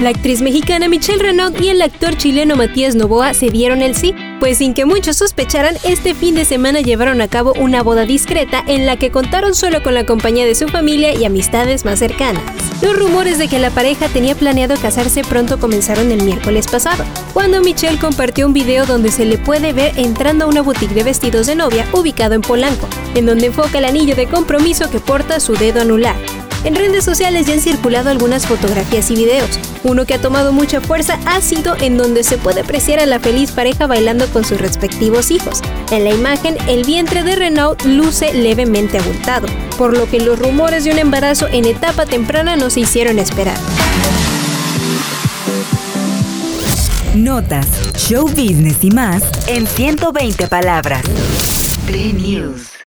La actriz mexicana Michelle Renaud y el actor chileno Matías Novoa se dieron el sí, pues sin que muchos sospecharan, este fin de semana llevaron a cabo una boda discreta en la que contaron solo con la compañía de su familia y amistades más cercanas. Los rumores de que la pareja tenía planeado casarse pronto comenzaron el miércoles pasado, cuando Michelle compartió un video donde se le puede ver entrando a una boutique de vestidos de novia ubicado en Polanco, en donde enfoca el anillo de compromiso que porta su dedo anular. En redes sociales ya han circulado algunas fotografías y videos. Uno que ha tomado mucha fuerza ha sido en donde se puede apreciar a la feliz pareja bailando con sus respectivos hijos. En la imagen, el vientre de Renault luce levemente abultado, por lo que los rumores de un embarazo en etapa temprana no se hicieron esperar. Notas, show business y más en 120 palabras. Play News.